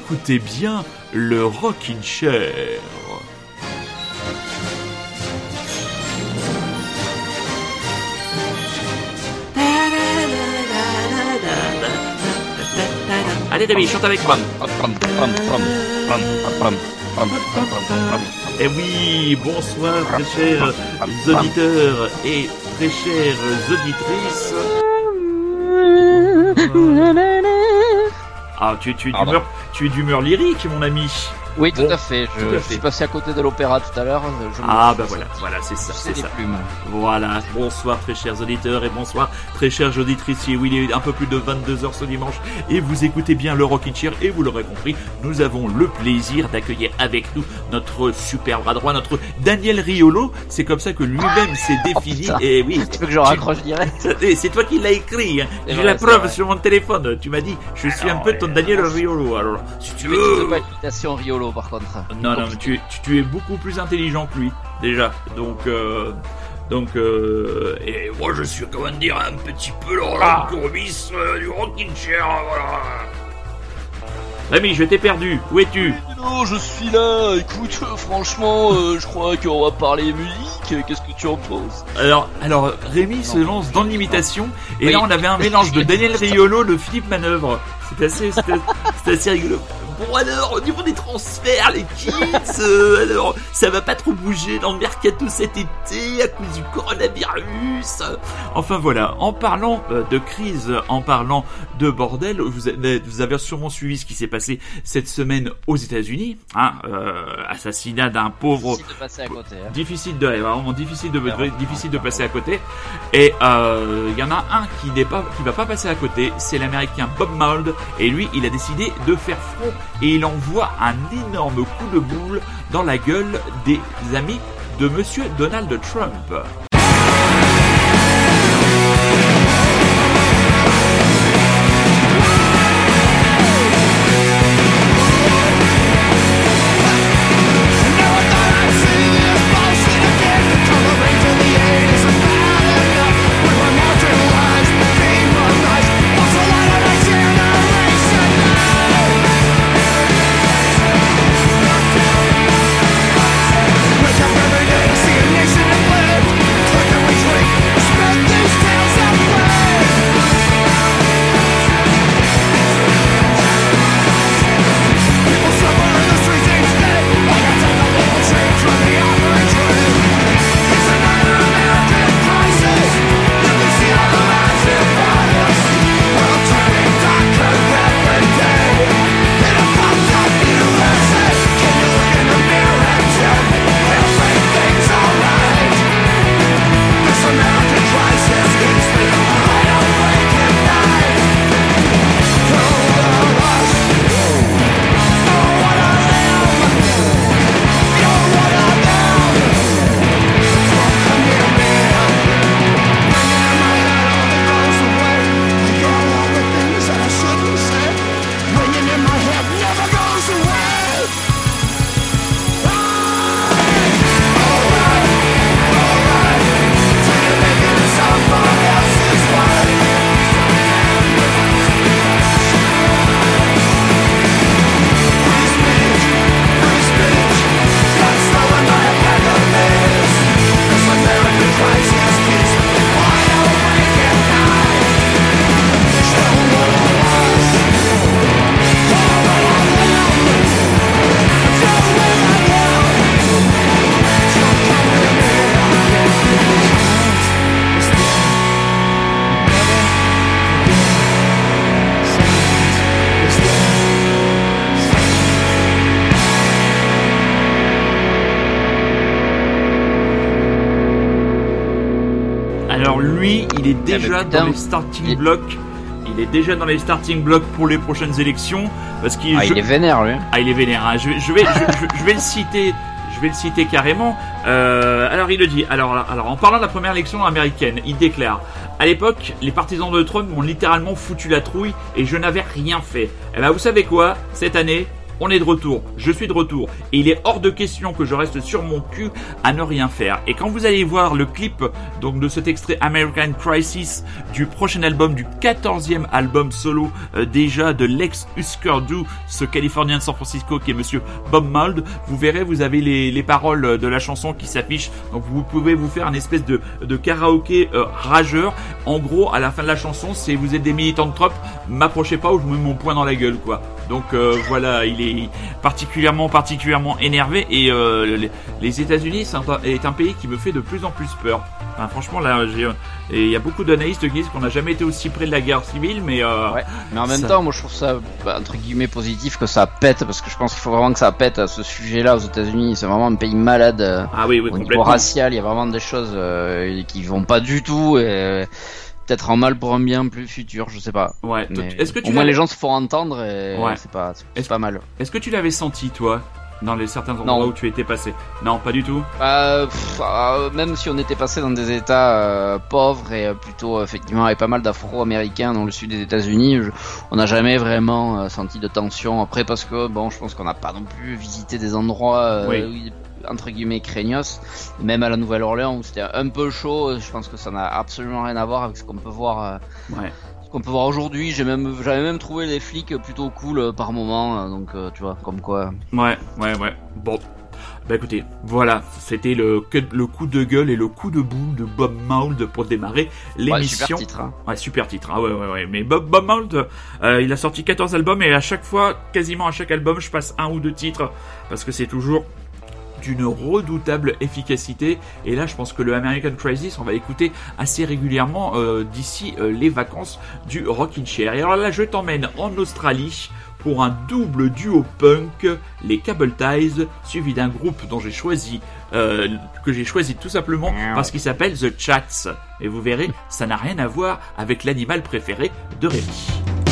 écoutez bien le Rockin' Chair. Allez Rémi, chante avec moi. Eh oui, bonsoir très chers auditeurs et très chères auditrices. Ah, tu, tu es d'humeur, tu es d'humeur lyrique, mon ami. Oui, tout Bon, à fait. Je, tout à je fait. suis passé à côté de l'opéra tout à l'heure. Ah bah voilà, voilà, c'est ça, C'est ça. plumes. Voilà, bonsoir très chers auditeurs et bonsoir très chères auditrices. Et oui, il est un peu plus de 22h ce dimanche et vous écoutez bien le Rockin' Chair et vous l'aurez compris, nous avons le plaisir d'accueillir avec nous notre super bras droit, notre Daniel Riolo. C'est comme ça que lui-même s'est défini. putain. et oui, Tu veux que je raccroche direct? C'est toi qui l'as écrit. hein. J'ai la preuve vrai. sur mon téléphone. Tu m'as dit, je suis un peu ton Daniel Riolo. Alors, si tu veux pas imitation Riolo par contre. Non, non, mais tu, es- tu, tu es beaucoup plus intelligent que lui, déjà. Donc, euh, donc, euh, et moi je suis, comment dire, un petit peu le Roland Courbis euh, du Rockin' Chair, voilà. Rémi, je t'ai perdu. Où es-tu? Non, je suis là. Écoute, franchement, euh, je crois qu'on va parler musique. Qu'est-ce que tu en penses? Alors, alors, Rémi se lance dans l'imitation, et Oui. là on avait un mélange de Daniel Riolo, de Philippe Manœuvre. C'est assez, assez rigolo. Bon alors, au niveau des transferts, les kids, euh, alors, ça va pas trop bouger dans le mercato cet été à cause du coronavirus. Enfin voilà, en parlant euh, de crise, en parlant de bordel, vous avez, vous avez sûrement suivi ce qui s'est passé cette semaine aux États-Unis, hein, euh, assassinat d'un pauvre Difficile de passer à côté. hein. difficile de vraiment difficile de difficile de passer à côté et euh, il y en a un qui n'est pas qui va pas passer à côté c'est l'américain Bob Mould et lui il a décidé de faire front et il envoie un énorme coup de boule dans la gueule des amis de monsieur Donald Trump déjà dans les starting Il- blocks il est déjà dans les starting blocks pour les prochaines élections parce qu'il Ah, je- il est vénère lui. Ah, il est vénère. hein. Je, vais- je vais, je, je- je vais le citer. Je vais le citer carrément. Euh, alors, il le dit. Alors, alors, en parlant de la première élection américaine, il déclare À l'époque, les partisans de Trump m'ont littéralement foutu la trouille et je n'avais rien fait. Eh ben, vous savez quoi? Cette année, on est de retour, je suis de retour, et il est hors de question que je reste sur mon cul à ne rien faire. Et quand vous allez voir le clip de cet extrait American Crisis du prochain album, du 14e album solo euh, déjà de l'ex Husker Du, ce Californien de San Francisco qui est Monsieur Bob Mould, vous verrez, vous avez les, les paroles de la chanson qui s'affichent, donc vous pouvez vous faire une espèce de, karaoké euh, rageur. En gros, à la fin de la chanson, c'est vous êtes des militants de Trump, m'approchez pas ou je me mets mon poing dans la gueule, quoi. Donc euh, voilà, il est particulièrement particulièrement énervé et euh, les, États-Unis est un pays qui me fait de plus en plus peur. Enfin, franchement, là, et il y a beaucoup d'analystes qui disent qu'on n'a jamais été aussi près de la guerre civile, mais euh, Ouais. Mais en même ça- temps, moi je trouve ça bah, entre guillemets positif que ça pète parce que je pense qu'il faut vraiment que ça pète à ce sujet-là aux États-Unis. C'est vraiment un pays malade. euh, ah oui, oui, au niveau racial, il y a vraiment des choses euh, qui vont pas du tout et euh, peut-être en mal pour un bien plus futur, je sais pas. Ouais. Est-ce que tu au moins les gens se font entendre et Ouais. c'est pas c'est pas mal. Est-ce que tu l'avais senti toi dans les certains endroits Non. où tu étais passé? Non, pas du tout. Euh, pff, euh, même si on était passé dans des États euh, pauvres et euh, plutôt effectivement avec pas mal d'Afro-Américains dans le sud des États-Unis, on n'a jamais vraiment senti de tension. Après parce que bon, je pense qu'on n'a pas non plus visité des endroits Oui. Entre guillemets craignos. Même à la Nouvelle-Orléans où c'était un peu chaud, je pense que ça n'a absolument rien à voir avec ce qu'on peut voir. euh, Ouais. ce qu'on peut voir aujourd'hui, j'ai même, j'avais même trouvé les flics plutôt cool euh, par moment, euh, donc tu vois, comme quoi. Ouais, ouais, ouais. Bon. Bah écoutez, voilà, c'était le, le coup de gueule et le coup de boule de Bob Mould pour démarrer Ouais, l'émission. super titre. Hein. Ouais, super titre. Ah ouais, ouais, ouais. Mais Bob, Bob Mould, euh, il a sorti 14 albums et à chaque fois, quasiment à chaque album, je passe un ou deux titres parce que c'est toujours d'une redoutable efficacité. Et là, je pense que le American Crisis, on va l'écouter assez régulièrement euh, d'ici euh, les vacances du Rockin' Chair. Et alors là, je t'emmène en Australie pour un double duo punk, les Cable Ties, suivi d'un groupe dont j'ai choisi, euh, que j'ai choisi tout simplement parce qu'il s'appelle The Chats. Et vous verrez, ça n'a rien à voir avec l'animal préféré de Rémi.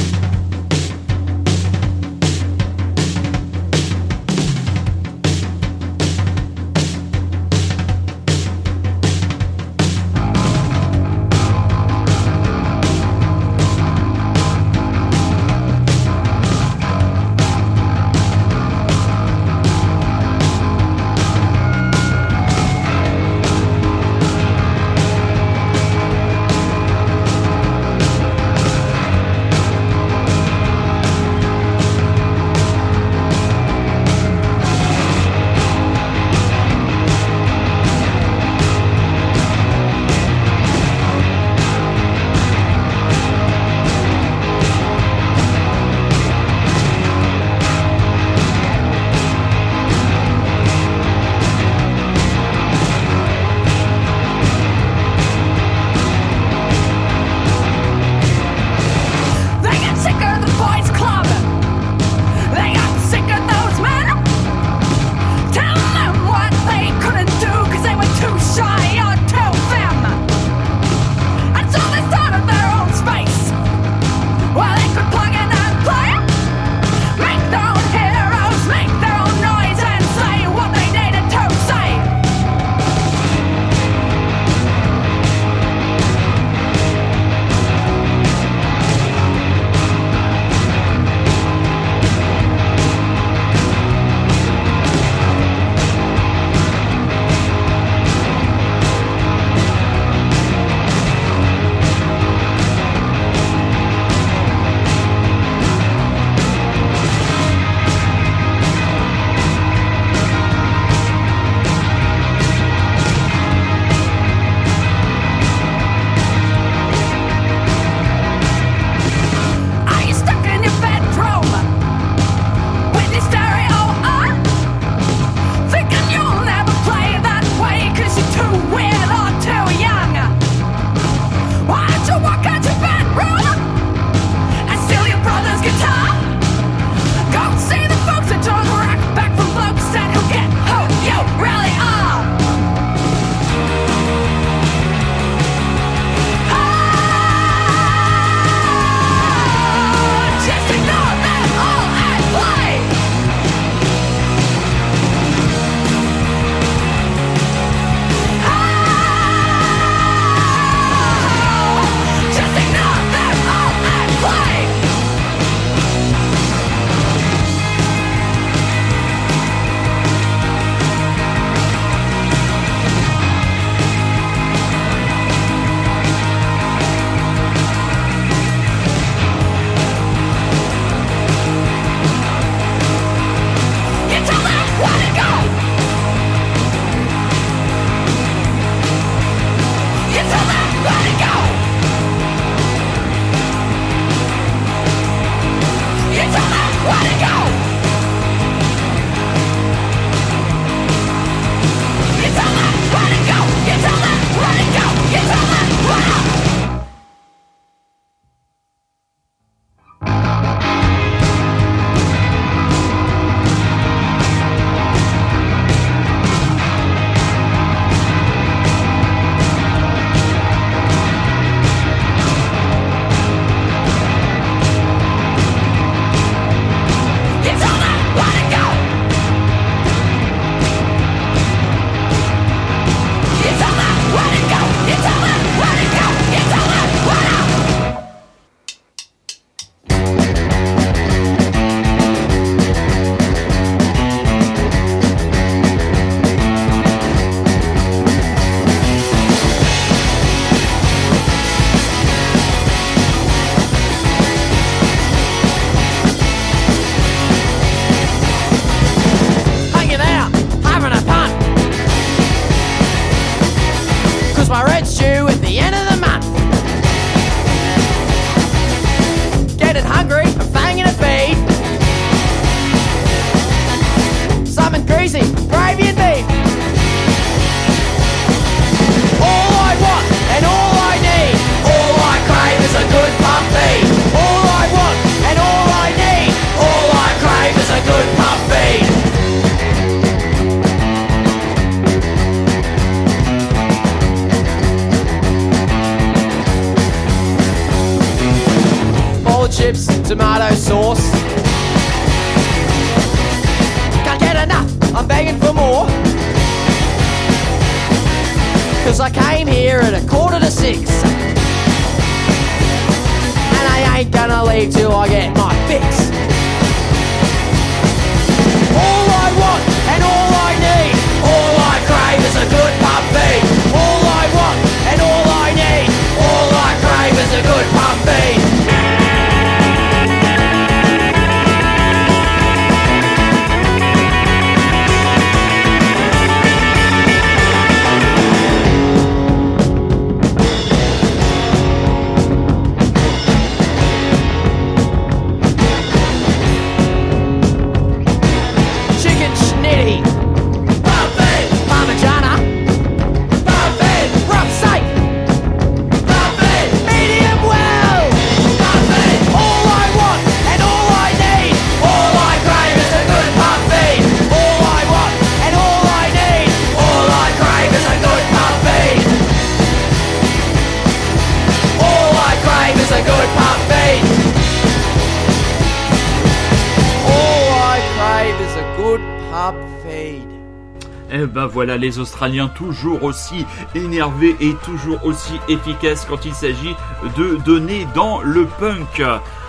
Voilà les Australiens toujours aussi énervés et toujours aussi efficaces quand il s'agit de donner dans le punk.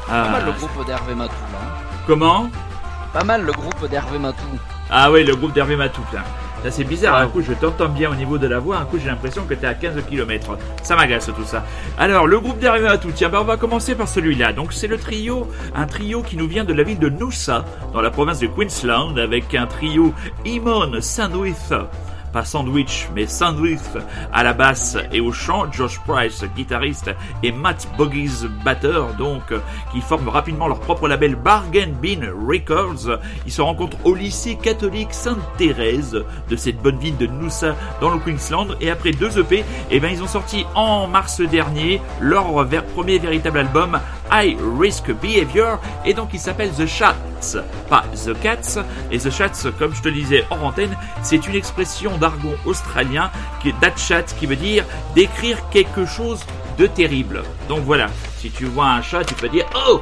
Pas mal le groupe d'Hervé Matou Comment? Pas mal le groupe d'Hervé Matou. Ah oui, le groupe d'Hervé Matou. Ça c'est bizarre, un coup je t'entends bien au niveau de la voix, un coup j'ai l'impression que t'es à 15 km. Ça m'agace tout ça. Alors le groupe d'arrivée à tout, tiens, bah, on va commencer par celui-là. Donc c'est le trio, un trio qui nous vient de la ville de Noosa, dans la province de Queensland, avec un trio Imon Sandwich pas sandwich, mais sandwich à la basse et au chant, Josh Price, guitariste, et Matt Boggies, batteur, donc, qui forment rapidement leur propre label Bargain Bean Records. Ils se rencontrent au lycée catholique Sainte-Thérèse de cette bonne ville de Noosa dans le Queensland, et après deux EP, eh ben, ils ont sorti en mars dernier leur premier véritable album, High Risk Behavior, et donc il s'appelle The Chats, pas The Cats, et The Chats, comme je te disais hors antenne, c'est une expression d'argon australien qui est chat qui veut dire décrire quelque chose de terrible. Donc voilà, si tu vois un chat, tu peux dire Oh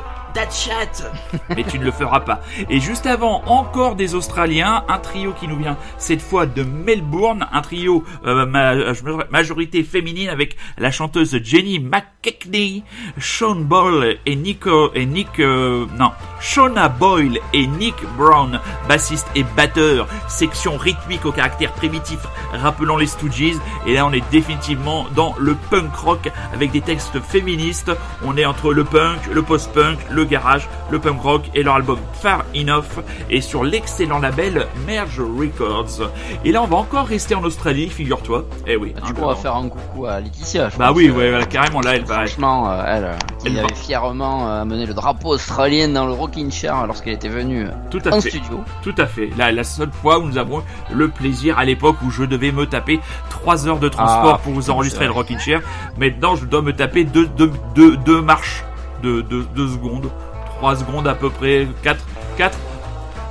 Mais tu ne le feras pas. Et juste avant, encore des Australiens, un trio qui nous vient cette fois de Melbourne, un trio euh, majorité féminine avec la chanteuse Jenny McKechnie, Sean Boyle et Nico et Nick euh, non, Shauna Boyle et Nick Brown, bassiste et batteur, section rythmique au caractère primitif rappelant les Stooges. Et là, on est définitivement dans le punk rock avec des textes féministes. On est entre le punk, le post-punk, le garage, le punk rock et leur album Far Enough et sur l'excellent label Merge Records. Et là, on va encore rester en Australie, figure-toi. Eh oui. Du coup, on va faire un coucou à Laetitia. Bah oui, ouais, carrément là, elle va. Franchement, euh, elle, euh, qui avait fièrement euh, amené le drapeau australien dans le Rocking Chair lorsqu'elle était venue Tout à en fait. studio. Tout à fait. La, la seule fois où nous avons le plaisir à l'époque où je devais me taper 3 heures de transport Ah, pour vous enregistrer le vrai. Rockin' Chair. Maintenant, je dois me taper deux, deux, deux, deux marches de 2 secondes. 3 secondes à peu près. 4, 4,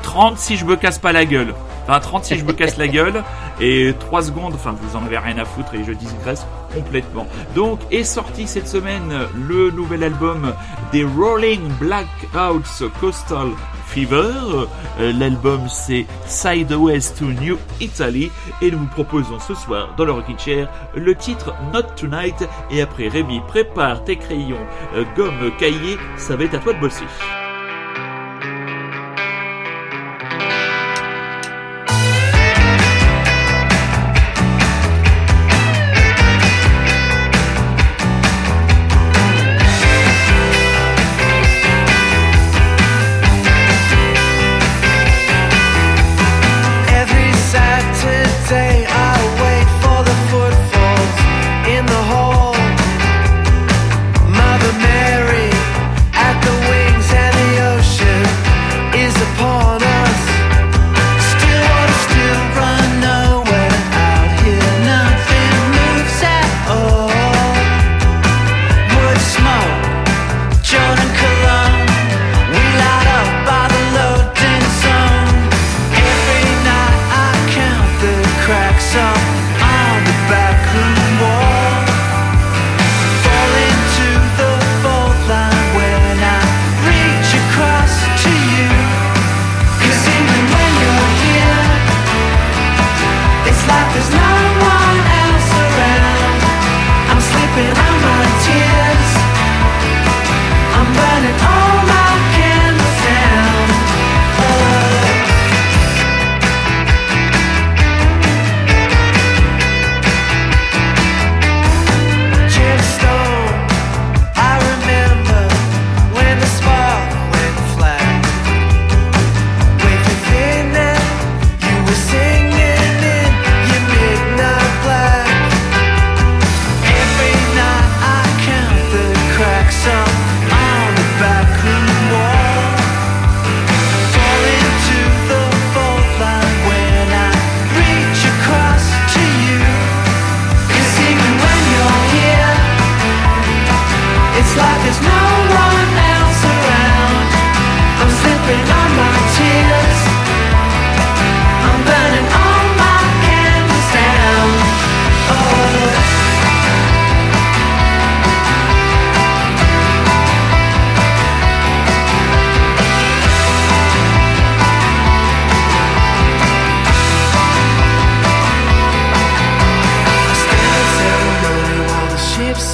30 si je me casse pas la gueule. Enfin, 30 si je me casse la gueule. Et 3 secondes, enfin, vous en avez rien à foutre et je digresse complètement. Donc, est sorti cette semaine le nouvel album des Rolling Blackouts Coastal Fever. Euh, L'album c'est Sideways to New Italy et nous vous proposons ce soir dans le Rocking Chair le titre Not Tonight et après Rémi prépare tes crayons, euh, gomme, cahier, ça va être à toi de bosser.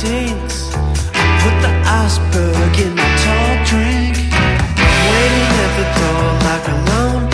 Sinks. I put the iceberg in my tall drink. Waiting at the door like a lone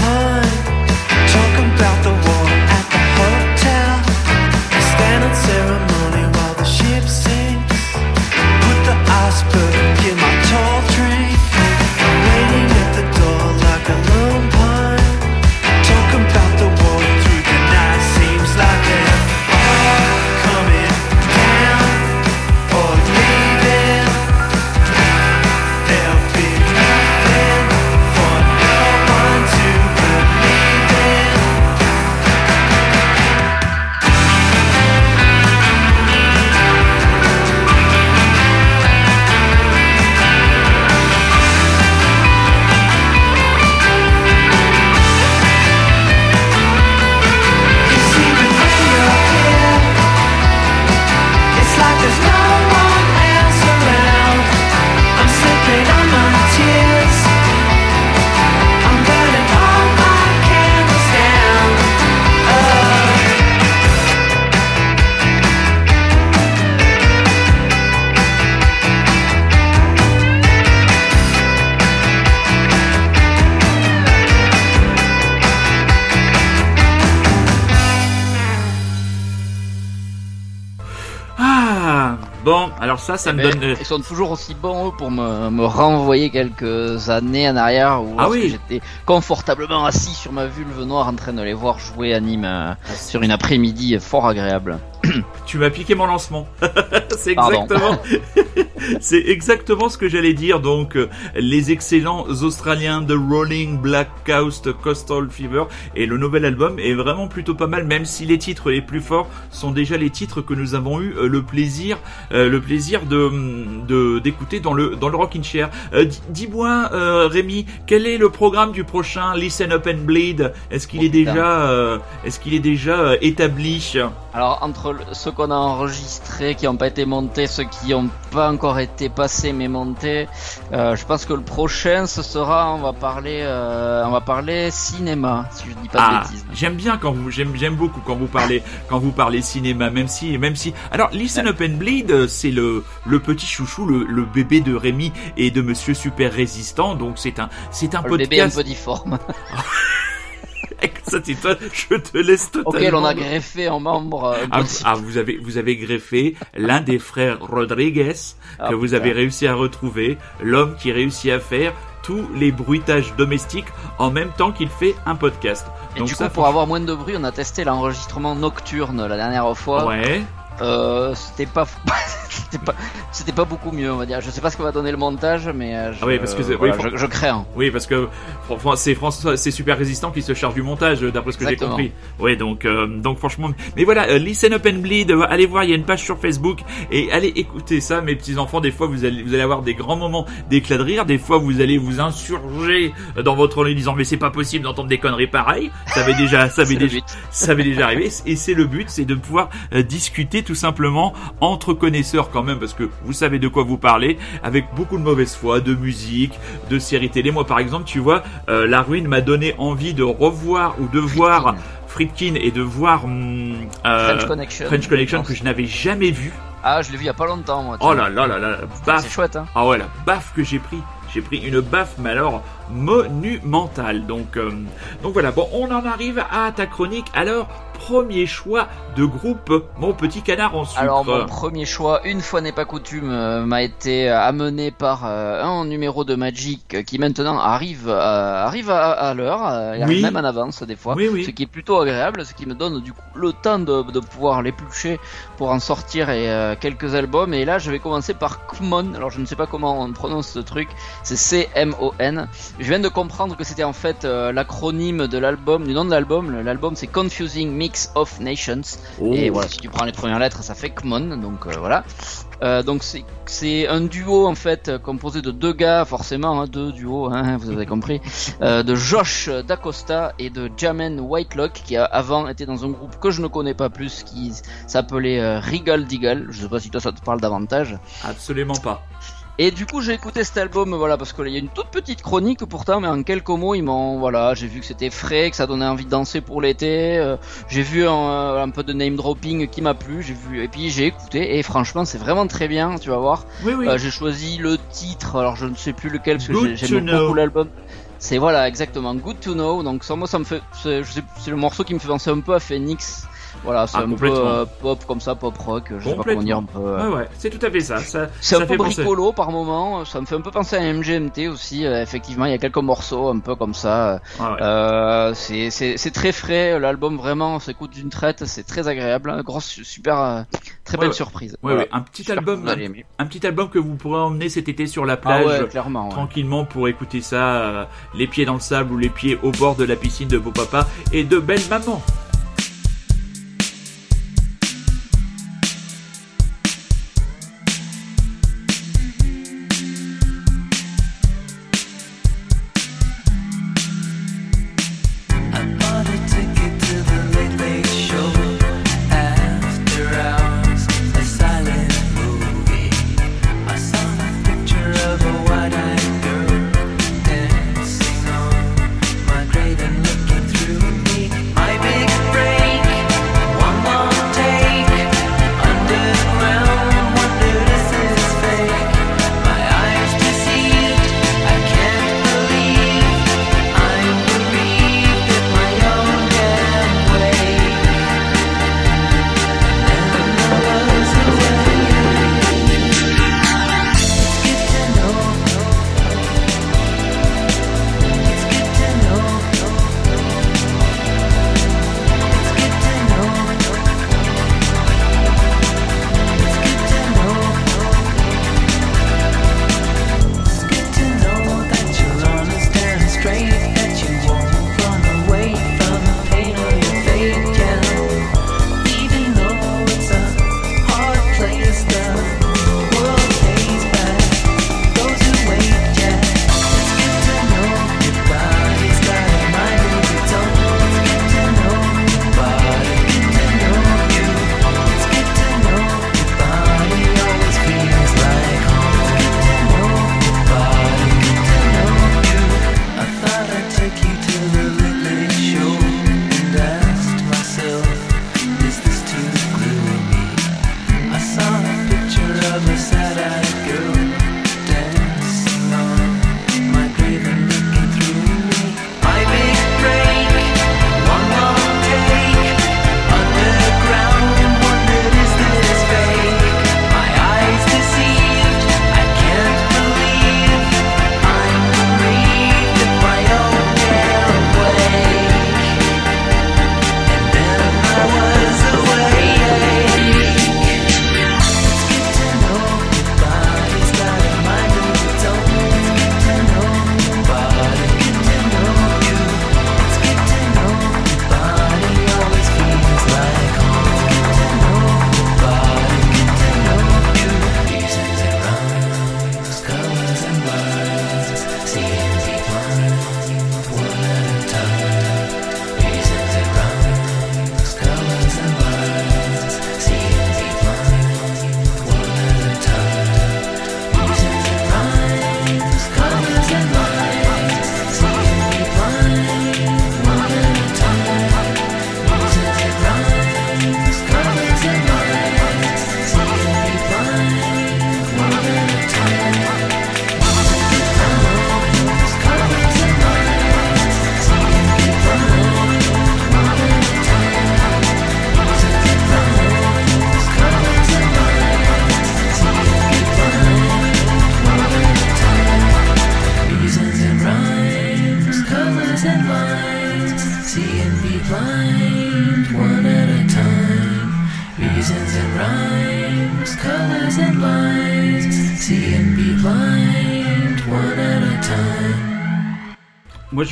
Ça, me donne. euh, Ils sont toujours aussi bons eux, pour me, me renvoyer quelques années en arrière où Ah oui. j'étais confortablement assis sur ma vulve noire en train de les voir jouer à Nîmes euh, sur une après-midi fort agréable. Tu m'as piqué mon lancement. c'est exactement, c'est exactement ce que j'allais dire. Donc, euh, les excellents Australiens de Rolling Black Coast Coastal Fever et le nouvel album est vraiment plutôt pas mal, même si les titres les plus forts sont déjà les titres que nous avons eu euh, le plaisir, euh, le plaisir de de- d'écouter dans le dans le Rockin' Chair. Euh, di- Dis-moi, euh, Rémi, quel est le programme du prochain Listen Up and Bleed? Est-ce qu'il Oh, est déjà, euh, est-ce qu'il est déjà établi? Alors entre ceux qu'on a enregistrés, qui n'ont pas été montés, ceux qui n'ont pas encore été passés mais montés, euh, je pense que le prochain ce sera, on va parler, euh, on va parler cinéma, si je dis pas de Ah, bêtises. j'aime bien quand vous, j'aime, j'aime beaucoup quand vous parlez, quand vous parlez cinéma, même si, même si. Alors, Listen Up and Bleed, euh, c'est le, le petit chouchou, le, le bébé de Rémi et de Monsieur Super Résistant. Donc, c'est un, c'est un Le bébé un peu difforme, Toi, je te laisse totalement. auquel on a greffé un membre. euh, Ah, ah, vous avez, vous avez greffé l'un des frères Rodriguez Ah, que vous avez réussi à retrouver, l'homme qui réussit à faire tous les bruitages domestiques en même temps qu'il fait un podcast. Et Donc du coup, ça, pour avoir moins de bruit, on a testé l'enregistrement nocturne la dernière fois. Ouais. Euh, c'était pas, c'était pas, c'était pas beaucoup mieux, on va dire. Je sais pas ce que va donner le montage, mais euh, je, Ah oui, parce que voilà, oui, je, je crains. Oui, parce que c'est François, c'est super résistant qui se charge du montage, euh, d'après ce que j'ai compris. Oui, donc, euh, donc franchement, mais voilà, Listen Up and Bleed, allez voir, il y a une page sur Facebook et allez écouter ça, mes petits enfants. Des fois, vous allez, vous allez avoir des grands moments d'éclat de rire. Des fois, vous allez vous insurger dans votre lit, disant mais c'est pas possible d'entendre des conneries pareilles. Ça avait déjà, ça avait déjà, ça avait déjà arrivé et c'est le but, c'est de pouvoir discuter tout simplement entre connaisseurs quand même parce que vous savez de quoi vous parlez avec beaucoup de mauvaise foi, de musique, de séries télé. Moi par exemple, tu vois, euh, La Ruine m'a donné envie de revoir ou de voir Friedkin et de voir hum, euh, French Connection. French Connection que je n'avais jamais vu. Ah, je l'ai vu il y a pas longtemps, moi. Oh là là là là, C'est baf. chouette, hein. Ah ouais, la baffe que j'ai pris. J'ai pris une baffe, mais alors monumentale. Donc, euh, donc voilà. Bon, on en arrive à ta chronique. Alors, premier choix de groupe, mon petit canard en sucre. Alors mon premier choix, une fois n'est pas coutume, euh, m'a été euh, amené par euh, un numéro de Magic qui maintenant arrive arrive à, à l'heure, il arrive Oui. même en avance des fois, Oui, oui. ce qui est plutôt agréable, ce qui me donne du coup le temps de, de pouvoir l'éplucher pour en sortir et, quelques albums. Et là, je vais commencer par Kmon. Alors je ne sais pas comment on prononce ce truc, c'est C-M-O-N. Je viens de comprendre que c'était en fait euh, l'acronyme de l'album, du nom de l'album. L'album c'est Confusing Mix of Nations. Oh. Et voilà, si tu prends les premières lettres, ça fait Kmon, donc euh, voilà. Euh, donc c'est c'est un duo en fait composé de deux gars, forcément, hein, deux duos, hein, vous avez compris, euh, de Josh Dacosta et de Jamen Whitelock qui a avant été dans un groupe que je ne connais pas plus, qui s'appelait euh, Regal Deagle. Je sais pas si toi ça te parle davantage. Absolument pas. Et du coup, j'ai écouté cet album, voilà, parce qu'il y a une toute petite chronique pourtant, mais en quelques mots, ils m'ont, voilà, j'ai vu que c'était frais, que ça donnait envie de danser pour l'été. euh, j'ai vu un, un peu de name dropping qui m'a plu, j'ai vu, et puis j'ai écouté, et franchement, c'est vraiment très bien, tu vas voir. Oui, oui. Euh, j'ai choisi le titre, alors je ne sais plus lequel, parce que j'aime beaucoup l'album. C'est voilà, exactement, Good to Know. Donc ça, moi, ça me fait, c'est le morceau qui me fait penser un peu à Phoenix. Voilà, c'est Ah, un peu euh, pop comme ça, pop rock. Je sais pas comment dire un peu. euh, Ouais, ouais, c'est tout à fait ça. ça c'est un peu penser- bricolo par moment, ça me fait un peu penser à MGMT aussi, euh, effectivement, il y a quelques morceaux un peu comme ça. Ouais. Euh, c'est- très frais, l'album vraiment on s'écoute d'une traite, c'est très agréable, hein, grosse, super, très Ouais, belle ouais. surprise. Ouais, Voilà. ouais, un petit album, un petit album que vous pourrez emmener cet été sur la Ah plage. clairement. Tranquillement pour écouter ça, les pieds dans le sable ou les pieds au bord de la piscine de vos papas et de belles mamans.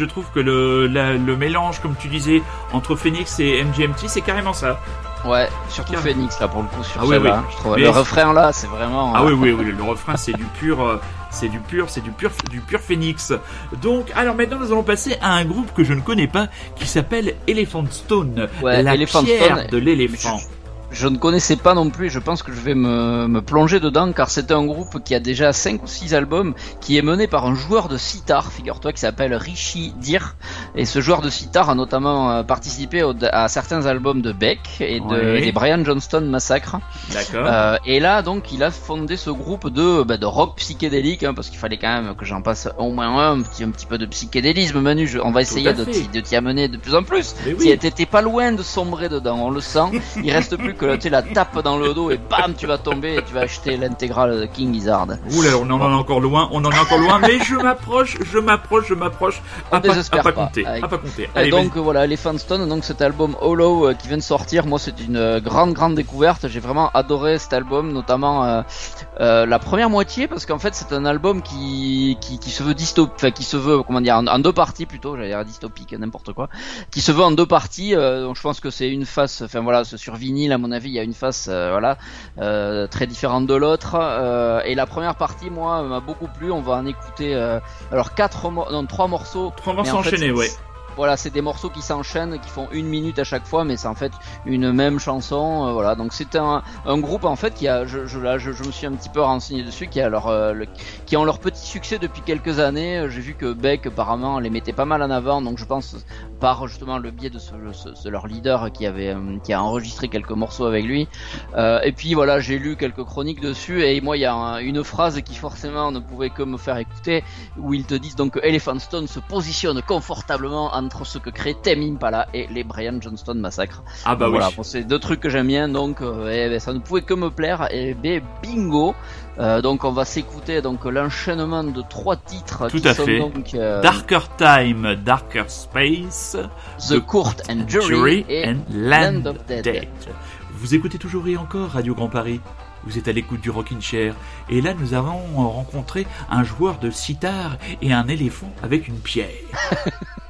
Trouve que le, la- le mélange, comme tu disais, entre Phoenix et MGMT, c'est carrément ça. Ouais, surtout. Phoenix là pour le coup sur Ah oui, oui. Je trouve Mais le refrain là, c'est vraiment. Ah euh, oui, oui, oui, le refrain, c'est du pur, euh, c'est du pur, c'est du pur, du pur Phoenix. Donc, alors maintenant, nous allons passer à un groupe que je ne connais pas, qui s'appelle Elephant Stone, Ouais, la Elephant pierre Stone, de l'éléphant. Je ne connaissais pas non plus, et je pense que je vais me, me plonger dedans car c'est un groupe qui a déjà 5 ou 6 albums, qui est mené par un joueur de sitar, figure-toi, qui s'appelle Rishi Dir. Et ce joueur de sitar a notamment euh, participé au- à certains albums de Beck et de, des Brian Johnston Massacre. D'accord. Euh, et là, donc, il a fondé ce groupe de, bah, de rock psychédélique, hein, parce qu'il fallait quand même que j'en passe au moins un, petit, un petit peu de psychédélisme, Manu. Je- on va essayer de t'y amener de plus en plus. Oui. t'étais pas loin de sombrer dedans, on le sent. Il reste plus que tu sais, la tape dans le dos et bam, tu vas tomber et tu vas acheter l'intégrale de King Gizzard. Oula, on en est encore loin, on en est encore loin, mais je m'approche, je m'approche, je m'approche. On À pas, à pas compter, Avec- à pas compter. Et donc voilà, Elephant Stone, donc cet album Hollow euh, qui vient de sortir, moi c'est une euh, grande grande découverte. J'ai vraiment adoré cet album, notamment euh, la première moitié parce qu'en fait c'est un album qui, qui qui se veut dystopique, enfin qui se veut comment dire en, en deux parties plutôt, j'allais dire dystopique, n'importe quoi, qui se veut en deux parties. donc je pense que c'est une face, enfin voilà, ce sur vinyle à mon avis il y a une face euh, voilà euh, très différente de l'autre. euh, et la première partie moi m'a beaucoup plu. On va en écouter euh, alors quatre, mor- non trois morceaux Trois morceaux en fait, enchaînés, ouais. Voilà, c'est des morceaux qui s'enchaînent, qui font une minute à chaque fois, mais c'est en fait une même chanson. euh, voilà, donc c'est un, un groupe en fait qui a, je, là, je, me suis un petit peu renseigné dessus, qui a leur, euh, qui ont leur petit succès depuis quelques années. Euh, J'ai vu que Beck apparemment les mettait pas mal en avant, donc je pense par justement le biais de ce, leur leader qui avait, euh, qui a enregistré quelques morceaux avec lui. Et puis voilà, j'ai lu quelques chroniques dessus, et moi il y a un- une phrase qui forcément ne pouvait que me faire écouter, où ils te disent donc que Elephant Stone se positionne confortablement entre ce que crée Tame Impala et les Brian Johnston Massacre. Ah bah Donc oui. voilà, bon, c'est deux trucs que j'aime bien, donc euh, eh ben, ça ne pouvait que me plaire. Et ben, bingo. Euh, donc on va s'écouter donc l'enchaînement de trois titres Tout qui à sont fait. donc euh, Darker Time, Darker Space, The Court and Jury, Jury et and Land, Land of Dead. Dead. Vous écoutez toujours et encore Radio Grand Paris. Vous êtes à l'écoute du Rockin' Chair. Et là, nous avons rencontré un joueur de sitar et un éléphant avec une pierre.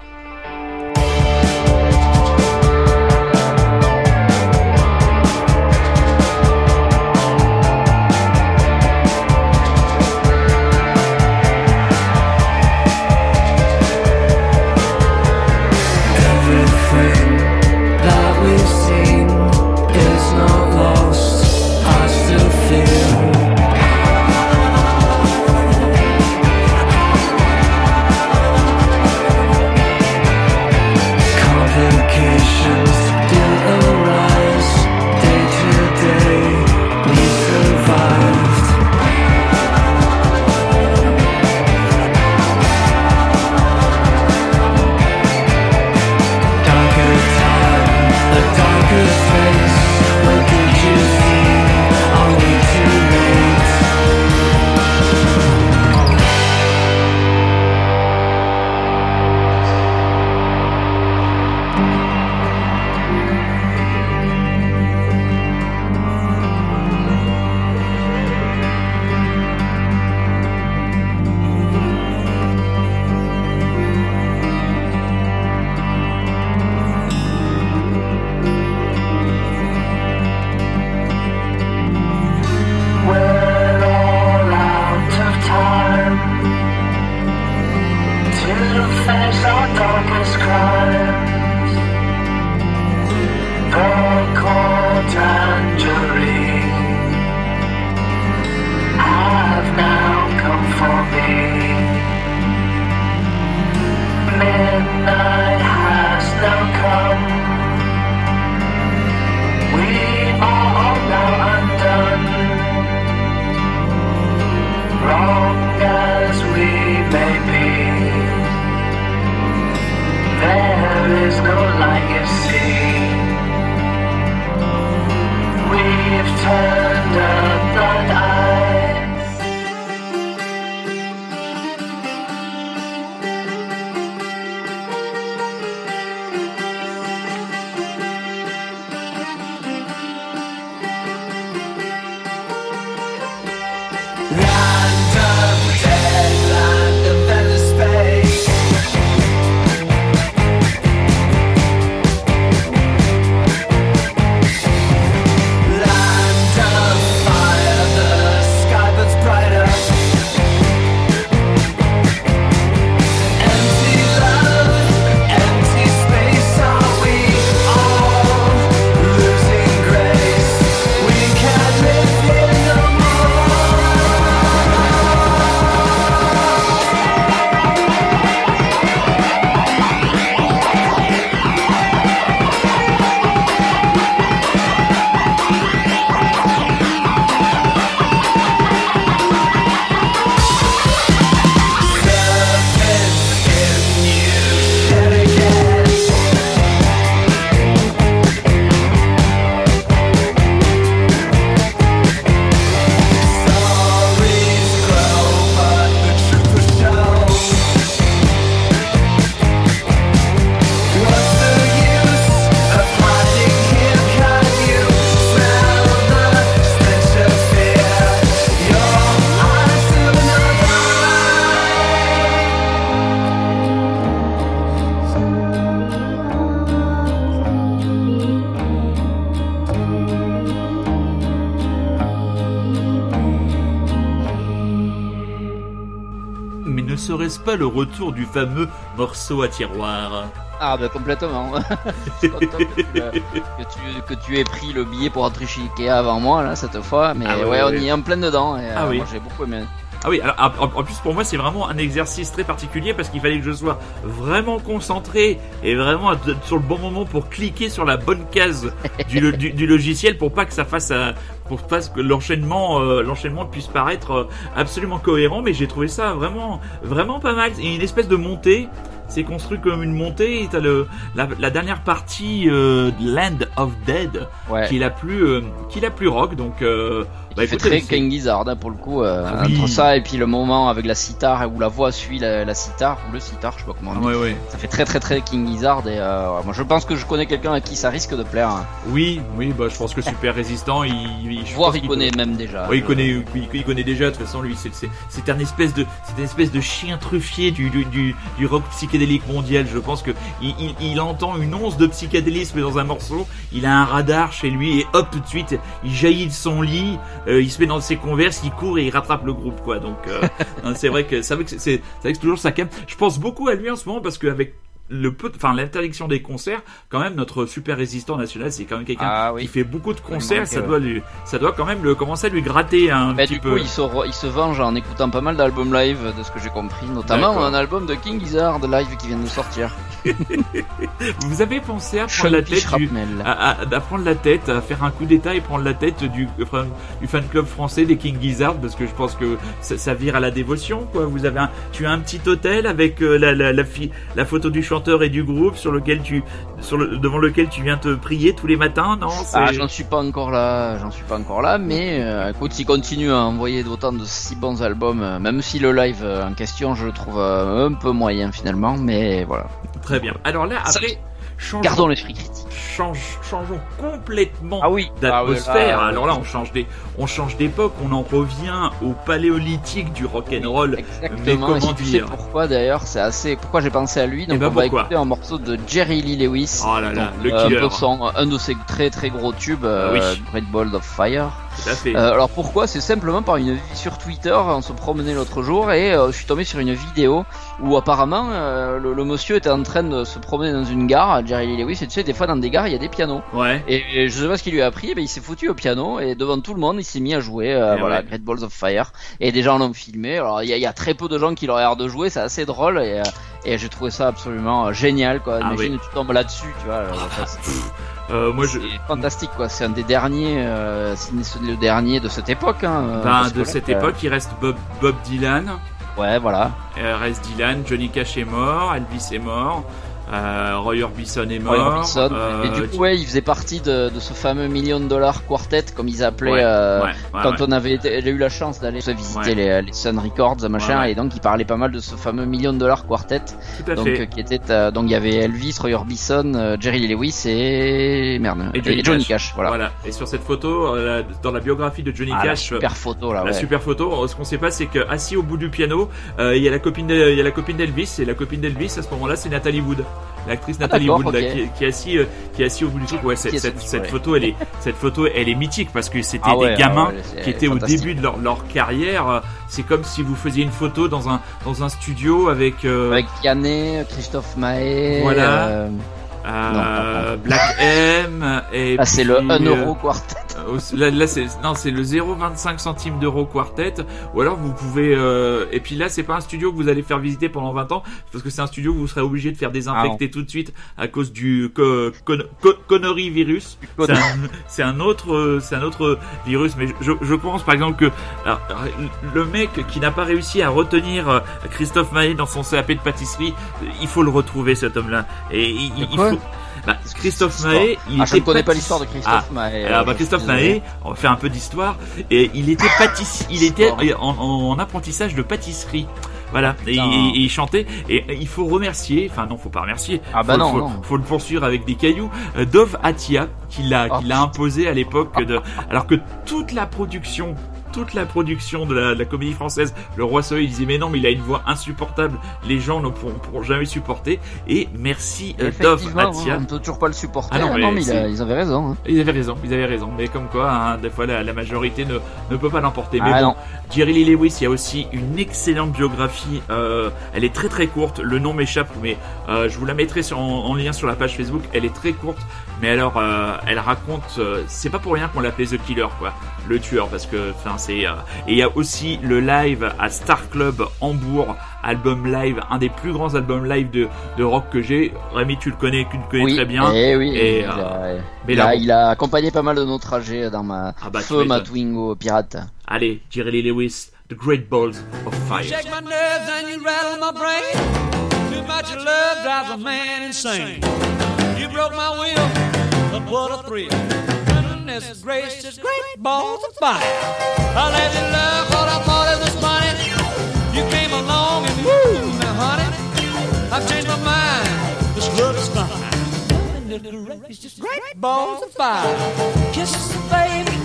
pas le retour du fameux morceau à tiroir Ah bah complètement. Je suis content que, tu, l'as- que tu, que tu aies pris le billet pour rentrer chez Ikea avant moi là cette fois, mais Ah ouais, ouais, ouais, on y est en plein dedans. Et, Ah euh, oui. j'ai beaucoup aimé. Ah oui, alors, en, en plus pour moi c'est vraiment un exercice très particulier parce qu'il fallait que je sois vraiment concentré et vraiment sur le bon moment pour cliquer sur la bonne case du, lo- du, du logiciel pour pas que ça fasse euh, pour pas que l'enchaînement euh, l'enchaînement puisse paraître euh, absolument cohérent mais j'ai trouvé ça vraiment vraiment pas mal. Il y a une espèce de montée c'est construit comme une montée et t'as le la, la dernière partie euh, Land of Dead Ouais. qui est la plus qui est la plus rock donc bah, fait écoutez, très c'est- King Gizzard hein, pour le coup. euh, Ah oui. Entre ça et puis le moment avec la sitar où la voix suit la, la sitar ou le sitar, je sais pas comment on dit. ouais ouais Ça fait très très très King Gizzard et euh, moi je pense que je connais quelqu'un à qui ça risque de plaire. hein. Oui, oui, bah je pense que super résistant, il, il je Voire il qu'il connaît peut- même déjà. Oui, il connaît, il, il connaît déjà. De toute façon, lui, c'est c'est c'est un espèce de c'est une espèce de chien truffier du du, du, du rock psychédélique mondial. Je pense que il, il, il entend une once de psychédélisme dans un morceau. Il a un radar chez lui et hop tout de suite, il jaillit de son lit, euh, il se met dans ses converses, il court et il rattrape le groupe quoi. Donc euh, c'est vrai que c'est vrai que c'est vrai que c'est toujours ça. Je pense beaucoup à lui en ce moment parce qu'avec le peu, enfin l'interdiction des concerts, quand même notre super résistant national, c'est quand même quelqu'un Ah qui fait beaucoup de concerts, ça doit lui, ça doit quand même le commencer à lui gratter un Bah, petit du peu. coup, il se, il se venge en écoutant pas mal d'albums live, de ce que j'ai compris, notamment un album de King Gizzard live qui vient de sortir. Vous avez pensé à prendre la tête du, à, à- à prendre la tête, à faire un coup d'état et prendre la tête du, enfin, du fan club français des King Gizzard parce que je pense que ça, ça vire à la dévotion quoi. Vous avez un, tu as un petit hôtel avec euh, la, la, la photo du chanteur et du groupe sur lequel tu, sur le, devant lequel tu viens te prier tous les matins, non? Ah, j'en suis pas encore là, j'en suis pas encore là, mais euh, écoute, s'il continue à envoyer d'autant de si bons albums, euh, même si le live euh, en question, je le trouve euh, un peu moyen finalement, mais voilà. Très bien. Alors là Ça- après, changeons, Gardons l'esprit critique. change- changeons complètement Ah oui, d'atmosphère. Ah Alors là, on change des, on change d'époque, on en revient au paléolithique du rock and roll. Exactement. Mais et comment si tu sais dire pourquoi d'ailleurs, c'est assez. Pourquoi j'ai pensé à lui Donc Eh ben, on va écouter un morceau de Jerry Lee Lewis. Oh là là, le Euh, un, killer. peu son- un de ses très très gros tubes, euh, Oui. Great Ball of Fire. Tout à fait. Euh, alors pourquoi? C'est simplement par une vie sur Twitter, on se promenait l'autre jour et euh, je suis tombé sur une vidéo où apparemment euh, le, le monsieur était en train de se promener dans une gare, Jerry Lewis, et tu sais, des fois dans des gares il y a des pianos. Ouais. Et, et je sais pas ce qu'il lui a appris, mais il s'est foutu au piano et devant tout le monde il s'est mis à jouer, Eh voilà, ouais. Great Balls of Fire. Et des gens l'ont filmé, alors il y, y a très peu de gens qui l'ont l'air de jouer, c'est assez drôle et, et j'ai trouvé ça absolument génial quoi. Ah Imagine oui. tu tombes là-dessus, tu vois. Euh, moi, je, c'est fantastique quoi, c'est un des derniers, euh, le dernier de cette époque. Hein, euh, ben, de cette époque, il reste Bob, Bob Dylan, Ouais, voilà. euh, reste Dylan, Johnny Cash est mort, Elvis est mort, euh, Roy Orbison est mort. Roy Orbison. euh, et du coup, ouais, il faisait partie de, de ce fameux million de dollars quartet, comme ils appelaient, ouais, euh, ouais, ouais, quand on avait été- eu la chance d'aller visiter les, les Sun Records, machin, et donc il parlait pas mal de ce fameux million de dollars quartet, Tout à donc fait. qui était, donc il y avait Elvis, Roy Orbison, Jerry Lee Lewis et merde, Et Johnny Cash. Cash, voilà. Voilà. Et sur cette photo, la- dans la biographie de Johnny Ah, la Cash, super photo là, La super photo. Ce qu'on sait pas, c'est que assis au bout du piano, il y a la copine, il y a la copine d'Elvis et la copine d'Elvis à ce moment-là, c'est Nathalie Wood, l'actrice Nathalie d'accord, Wood, là, ok. qui, est- qui est assis, euh, qui est assis au bout du truc. Ouais, cette, cette, assis, cette ouais. photo, elle est, cette photo, elle est mythique parce que c'était Ah ouais, des gamins ah ouais, qui étaient au début de leur, leur carrière. Euh, C'est comme si vous faisiez une photo dans un dans un studio avec, euh, Avec Yanné, Christophe Mahé, Voilà. euh, euh, Black M et ah, c'est le puis, 1 euh, euro quartet. Euh, Là, là c'est non, c'est le 0,25 centimes d'euros quartet. Ou alors vous pouvez. euh, Et puis là, c'est pas un studio que vous allez faire visiter pendant 20 ans, parce que c'est un studio où vous serez obligé de faire désinfecter tout de suite à cause du co con- co- connerie virus. C'est un, autre, euh, c'est un autre virus. Mais je, je pense par exemple que alors, le mec qui n'a pas réussi à retenir Christophe Maé dans son CAP de pâtisserie, il faut le retrouver cet homme-là. Et il, il- faut. Bah, Christophe Maé, il Ah, je était ne connais pas l'histoire de Ah, Christophe Mahé. alors, euh, bah, je Christophe. Mahé, on va faire un peu d'histoire. Et il était pâtissier, il était Histoire. en, en apprentissage de pâtisserie. Voilà, et, Putain. et- et il chantait. Et il faut remercier, enfin non, faut pas remercier. Ah bah faut, non, faut, non. faut le poursuivre avec des cailloux. Euh, Dove Atia, qui l'a, Oh, qui l'a imposé à l'époque de, alors que toute la production toute la production de la, de la comédie française, le Roi Soleil il disait mais non mais il a une voix insupportable, les gens ne pourront, pourront jamais supporter. Et merci euh, Dov Effectivement, Atia. on ne peut toujours pas le supporter. Ah non, Ah mais mais il c'est- a- ils avaient raison. hein. Ils avaient raison, ils avaient raison. Mais comme quoi, hein, des fois la, la majorité ne, ne peut pas l'emporter. Mais Ah bon, non. Jerry Lee Lewis, il y a aussi une excellente biographie. euh, elle est très très courte. Le nom m'échappe, mais euh, je vous la mettrai sur, en, en lien sur la page Facebook. Elle est très courte, mais alors euh, elle raconte. euh, c'est pas pour rien qu'on l'appelait The Killer, quoi, le tueur, parce que enfin c'est. euh, et il y a aussi le live à Star Club Hambourg, album live, un des plus grands albums live de, de rock que j'ai. Rémi, tu le connais, tu le connais Oui, très bien. eh oui, Et, il, euh, a, mais il là, a- bon. il a accompagné pas mal de nos trajets dans ma Ah bah, feu, ma. Twingo pirate. Allez, Jerry Lee Lewis, The Great Balls of Fire. Shake my nerves and you rattle my brain. Too much of love drives a man insane. You broke my will, but what a thrill. Goodness gracious, great balls of fire. I let you love what I thought it was funny. You came along and woo, now honey. I've changed my mind. This love is fine. Goodness gracious, great balls of fire. Kisses, baby.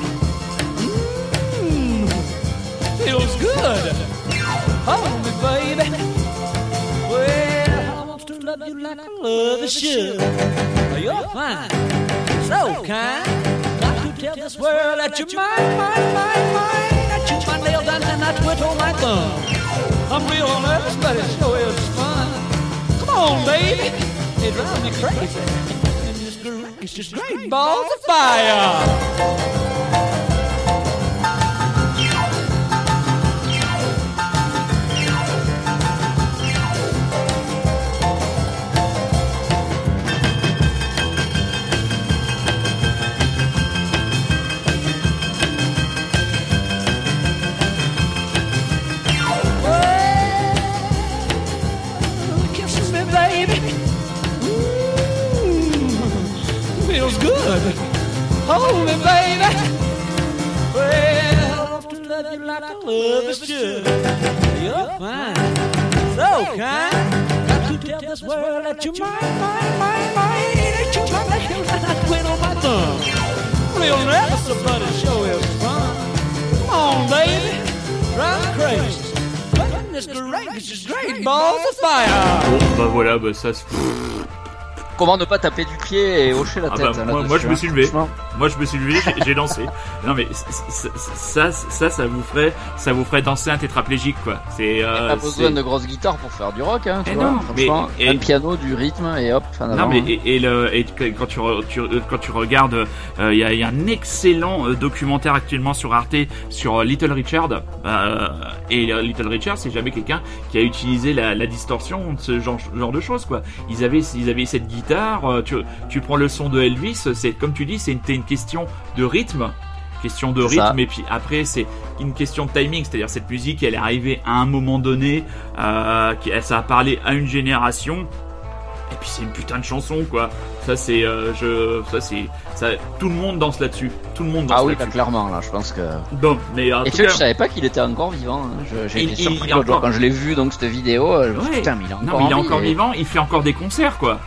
Mmm, feels good. Hold me, baby. Love you like I love a should. You're fine, so kind. Got to tell this world that you're mine, mine, mine, mine. I chew my nails down and I twiddle my thumb. I'm real nervous, but it sure is fun. Come on, baby. It drives me crazy. And this groove is just great balls of fire. Me, baby. Well, I want to love you like I love is should. You're fine, so kind. Got to tell this world that you're mine, mine, mine, mine. That you're my lady, and I quit on my thumb. Real nervous, but it sure is fun. Come on, baby, drive me crazy. Goodness gracious, great balls of fire. Bon, bah voilà, bah ça. c'est- Comment ne pas taper du pied et hocher la Ah tête bah, moi, je me hein. suis levé. Moi je me suis levé, j'ai- dansé. Non mais ça, ça, ça vous ferait, ça vous ferait danser un tétraplégique quoi. C'est. Euh, pas besoin de grosses guitares pour faire du rock, hein, tu Eh vois. non, mais- et- un piano, du rythme et hop, fin Non mais hein. et, et le et quand tu, euh, quand tu regardes, il y, a, y a un excellent euh, documentaire actuellement sur Arte sur euh, Little Richard. Euh, et euh, Little Richard, c'est jamais quelqu'un qui a utilisé la, la distorsion, ce genre, genre de choses quoi. Ils avaient ils avaient cette guitare. euh, tu tu prends le son de Elvis, c'est comme tu dis, c'est une, une question de rythme. Question de rythme et puis après c'est une question de timing, c'est-à-dire cette musique elle est arrivée à un moment donné, euh, ça a parlé à une génération et puis c'est une putain de chanson quoi. Ça c'est euh, je ça c'est ça tout le monde danse là-dessus. Tout le monde danse Ah oui, là, là-dessus. clairement, là, je pense que. Bon, mais en Et tout cas, je savais pas qu'il était encore vivant. hein. J'ai été surpris encore- quand je l'ai vu, donc cette vidéo. euh, je Ouais. Putain, mais il est encore non, mais il est en vie, encore et- vivant, il fait encore des concerts quoi.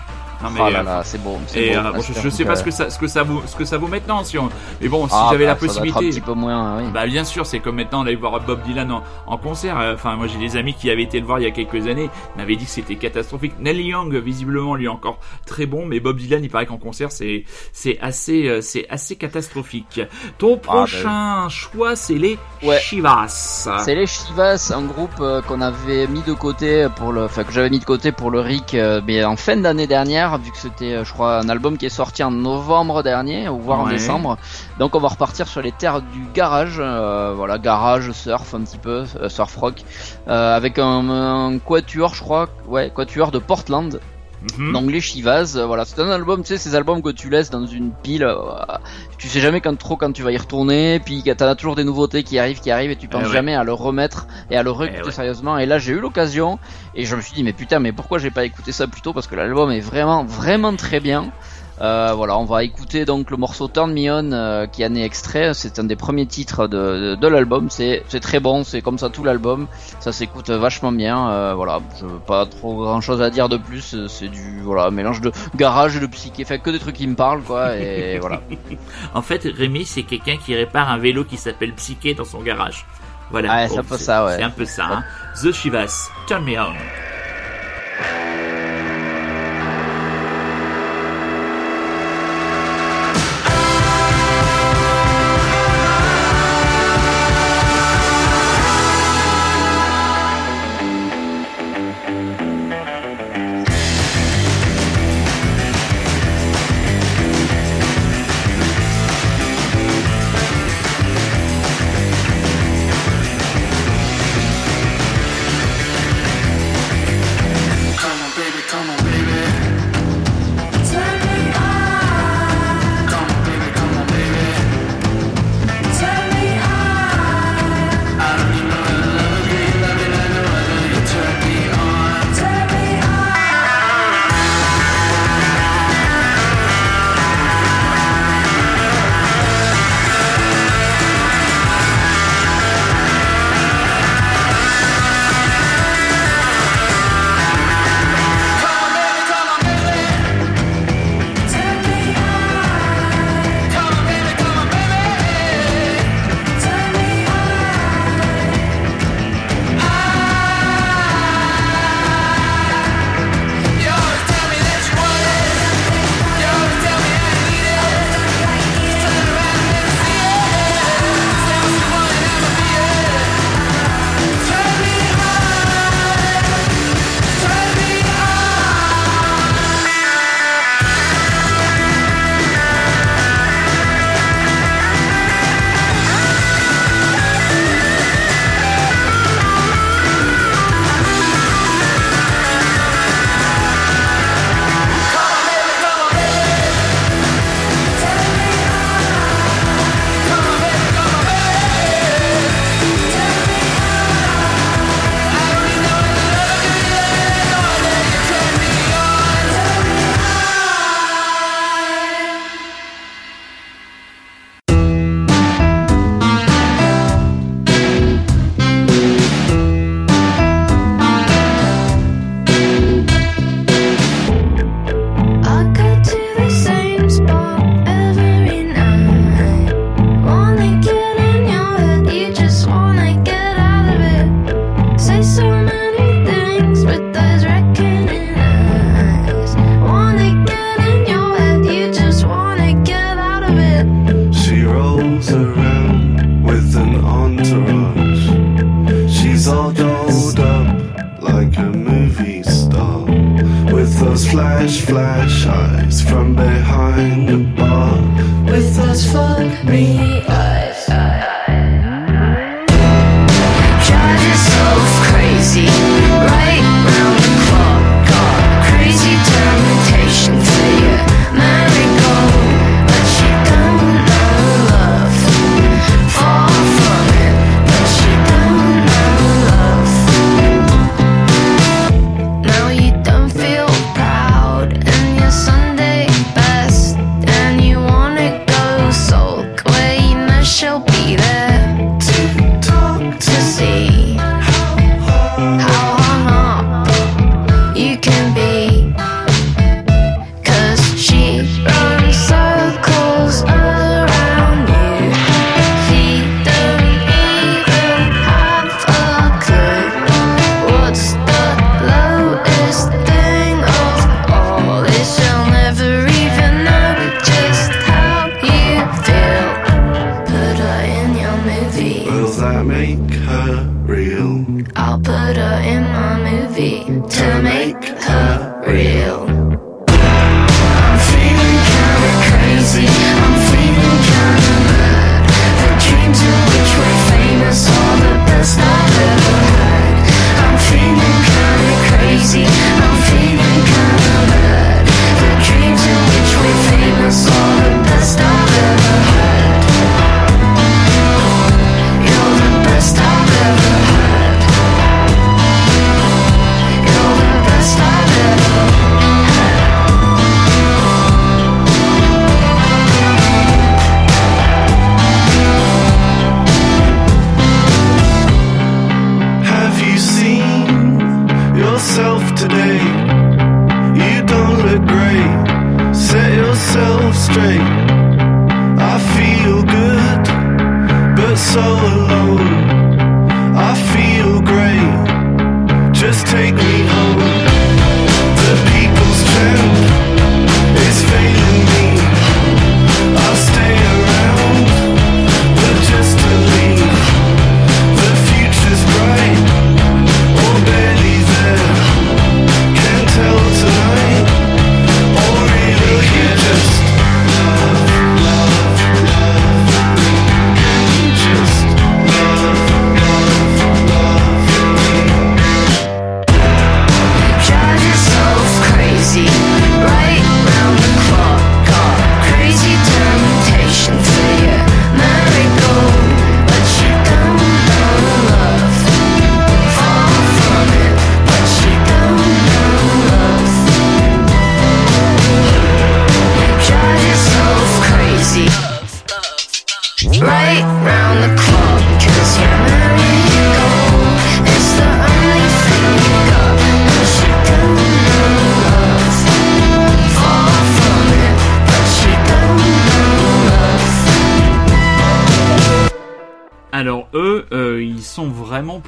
Non, mais, Oh là euh, là, c'est c'est et beau. euh, bon, je, je sais pas ce que ça ce que ça vaut ce que ça vaut maintenant si on mais bon si Ah, j'avais bah, la être possibilité un petit peu moins, oui. Bah bien sûr, c'est comme maintenant d'aller voir Bob Dylan en, en concert. Euh, Enfin, moi j'ai des amis qui avaient été le voir il y a quelques années, m'avaient dit que c'était catastrophique. Neil Young, visiblement, lui est encore très bon, mais Bob Dylan, il paraît qu'en concert, c'est c'est assez euh, c'est assez catastrophique. Ton prochain choix, c'est les Ah, Ouais. Chivas. C'est les Chivas, un groupe qu'on avait mis de côté pour le, enfin que j'avais mis de côté pour le RIC, mais en fin d'année dernière, vu que c'était, euh, je crois, un album qui est sorti en novembre dernier, ou voire en décembre. Donc on va repartir sur les terres du garage, euh, voilà, garage, surf un petit peu, euh, surf rock, euh, avec un, un quatuor, je crois, ouais, quatuor de Portland. Donc les Chivas, euh, voilà, c'est un album, tu sais, ces albums que tu laisses dans une pile, euh, tu sais jamais quand trop quand tu vas y retourner, puis t'en as toujours des nouveautés qui arrivent, qui arrivent, et tu penses Eh ouais. jamais à le remettre et à le réécouter Eh ouais. sérieusement. Et là, j'ai eu l'occasion, et je me suis dit, mais putain, mais pourquoi j'ai pas écouté ça plus tôt? Parce que l'album est vraiment, vraiment très bien. Euh, voilà, on va écouter donc le morceau Turn Me On euh, qui en est extrait. C'est un des premiers titres de, de, l'album. C'est très bon, c'est comme ça tout l'album. Ça s'écoute vachement bien. Euh, voilà, je veux pas trop grand chose à dire de plus. C'est du voilà mélange de garage, et de psyché, enfin que des trucs qui me parlent quoi. Et voilà. en fait, Rémi, c'est quelqu'un qui répare un vélo qui s'appelle Psyché dans son garage. Voilà. Ah, c'est un peu ça, ouais. C'est un peu ça. Hein. The Chivas, Turn Me On.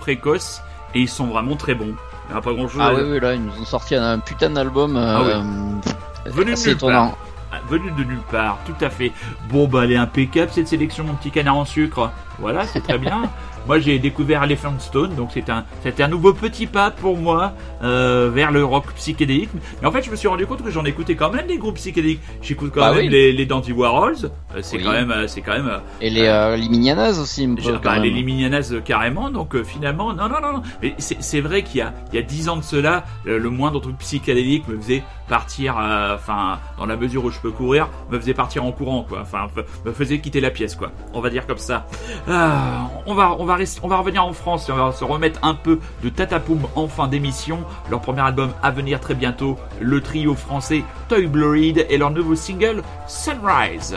Précoces et ils sont vraiment très bons. Il n'y a pas grand chose Ah oui, oui, là, ils nous ont sorti un putain d'album euh, Venu de assez étonnant. part. Ah, Venu de nulle part, tout à fait. Bon bah elle est impeccable cette sélection mon petit canard en sucre. Voilà, c'est très bien. moi j'ai découvert Elephant Stone, donc c'est un, c'était un nouveau petit pas pour moi euh, vers le rock psychédélique. Mais en fait je me suis rendu compte que j'en écoutais quand même des groupes psychédéliques. J'écoute quand Bah même oui. les, les Dandy Warhols. Euh, c'est Oui. quand même, euh, c'est quand même. euh, Et les, euh, les Mignanas aussi, un peu, bah, les. Liminianas euh, carrément, donc euh, finalement, non, non, non, non. Mais c'est c'est vrai qu'il y a, il y a dix ans de cela, euh, le moindre truc psychédélique me faisait partir, euh, enfin, dans la mesure où je peux courir, me faisait partir en courant, quoi. Enfin, me faisait quitter la pièce, quoi. On va dire comme ça. Ah, on va, on va rester, on va revenir en France et on va se remettre un peu de Tatapoum en fin d'émission. Leur premier album à venir très bientôt, le trio français Toy Blurred et leur nouveau single Sunrise.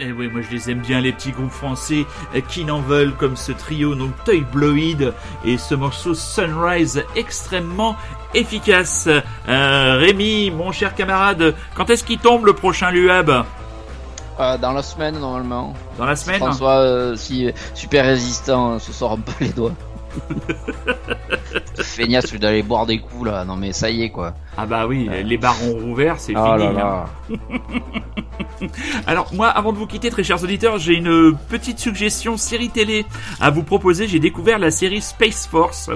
Eh oui, moi je les aime bien, les petits groupes français euh, qui n'en veulent, comme ce trio, donc Toy Bloid, et ce morceau Sunrise extrêmement efficace. Euh, Rémi, mon cher camarade, quand est-ce qu'il tombe le prochain Luab Euh, dans la semaine, normalement. Dans la semaine? François, euh, si super résistant, se sort un peu les doigts. Feignasse, je dois aller boire des coups là. Non mais ça y est quoi. Ah bah oui, les bars ont rouvert, c'est Oh fini. là hein. Alors moi, avant de vous quitter, très chers auditeurs, j'ai une petite suggestion série télé à vous proposer. J'ai découvert la série Space Force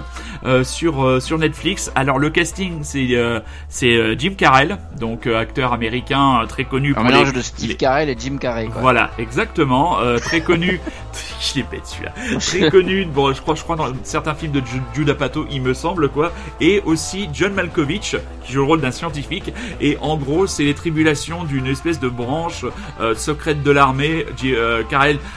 euh, sur euh, sur Netflix. Alors le casting, c'est euh, c'est euh, Jim Carrell, donc euh, acteur américain euh, très connu. Un mélange les- de Steve Carell et Jim Carrey quoi. Voilà, exactement. euh, très connu. je l'ai bête celui-là. Très connu. Bon, je crois, je crois dans certains films de Ju- Judah Pato, il me semble quoi. Et aussi John Malkovich qui joue le rôle d'un scientifique. Et en gros, c'est les tribulations d'une espèce de branche euh, secrète de l'armée. Euh,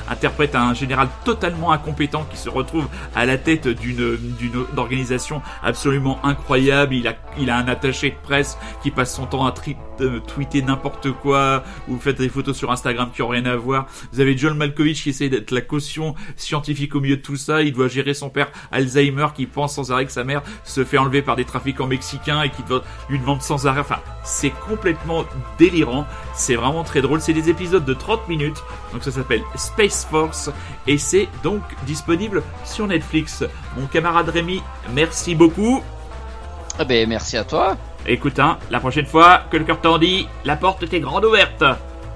interprète un général totalement incompétent qui se retrouve à la tête d'une organisation absolument incroyable. Il a il a un attaché de presse qui passe son temps à euh, tweeter n'importe quoi ou faites des photos sur Instagram qui ont rien à voir. Vous avez John Malkovich qui essaie d'être la caution scientifique au milieu de tout ça. Il doit gérer son père Alzheimer qui pense sans arrêt que sa mère se fait enlever par des trafiquants mexicains et qui lui demande sans arrêt. Enfin, c'est complètement délirant. C'est vraiment très drôle. C'est des épisodes de 30 minutes. Donc ça s'appelle Space Force et c'est donc disponible sur Netflix. Mon camarade Rémi, merci beaucoup. Ah ben merci à toi. Écoute, hein, la prochaine fois que le cœur t'en dit, la porte était grande ouverte.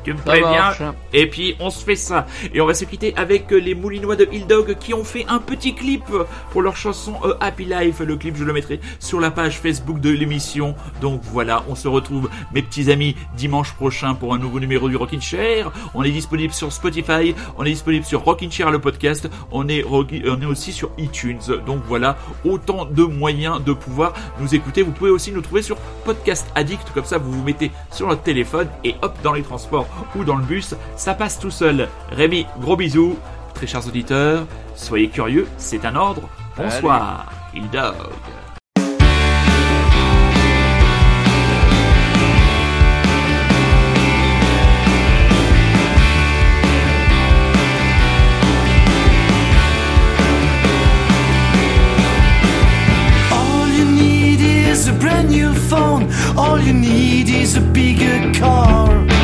Tu me préviens et puis on se fait ça. Et on va se quitter avec euh, les Moulinois de Hill Dog qui ont fait un petit clip pour leur chanson euh, Happy Life. Le clip, je le mettrai sur la page Facebook de l'émission. Donc voilà, on se retrouve, mes petits amis, dimanche prochain pour un nouveau numéro du Rockin' Chair. On est disponible sur Spotify, on est disponible sur Rockin' Chair le podcast, on est, on est aussi sur iTunes. Donc voilà, autant de moyens de pouvoir nous écouter. Vous pouvez aussi nous trouver sur Podcast Addict, comme ça vous vous mettez sur votre téléphone et hop dans les transports ou dans le bus, ça passe tout seul. Rémi, gros bisous. Très chers auditeurs, soyez curieux, c'est un ordre. Bonsoir. Il dog. All you need is a brand new phone. All you need is a bigger car.